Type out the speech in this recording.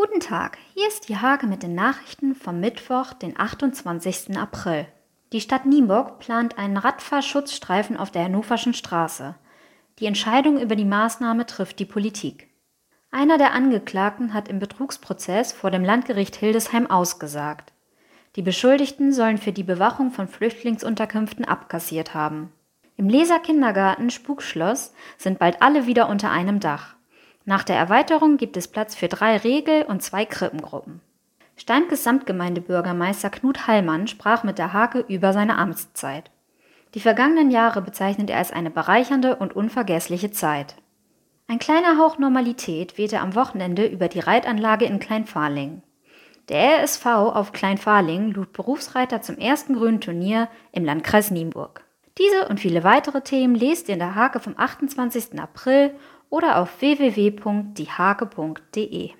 Guten Tag, hier ist die Hage mit den Nachrichten vom Mittwoch, den 28. April. Die Stadt Nienburg plant einen Radfahrschutzstreifen auf der Hannoverschen Straße. Die Entscheidung über die Maßnahme trifft die Politik. Einer der Angeklagten hat im Betrugsprozess vor dem Landgericht Hildesheim ausgesagt. Die Beschuldigten sollen für die Bewachung von Flüchtlingsunterkünften abkassiert haben. Im Leserkindergarten Spukschloss sind bald alle wieder unter einem Dach. Nach der Erweiterung gibt es Platz für drei Regel- und zwei Krippengruppen. Steinkes Samtgemeindebürgermeister Knut Hallmann sprach mit der Hake über seine Amtszeit. Die vergangenen Jahre bezeichnet er als eine bereichernde und unvergessliche Zeit. Ein kleiner Hauch Normalität wehte am Wochenende über die Reitanlage in Kleinfahrling. Der RSV auf Kleinfahrling lud Berufsreiter zum ersten grünen Turnier im Landkreis Nienburg. Diese und viele weitere Themen lest ihr in der Hake vom 28. April oder auf www.diehake.de.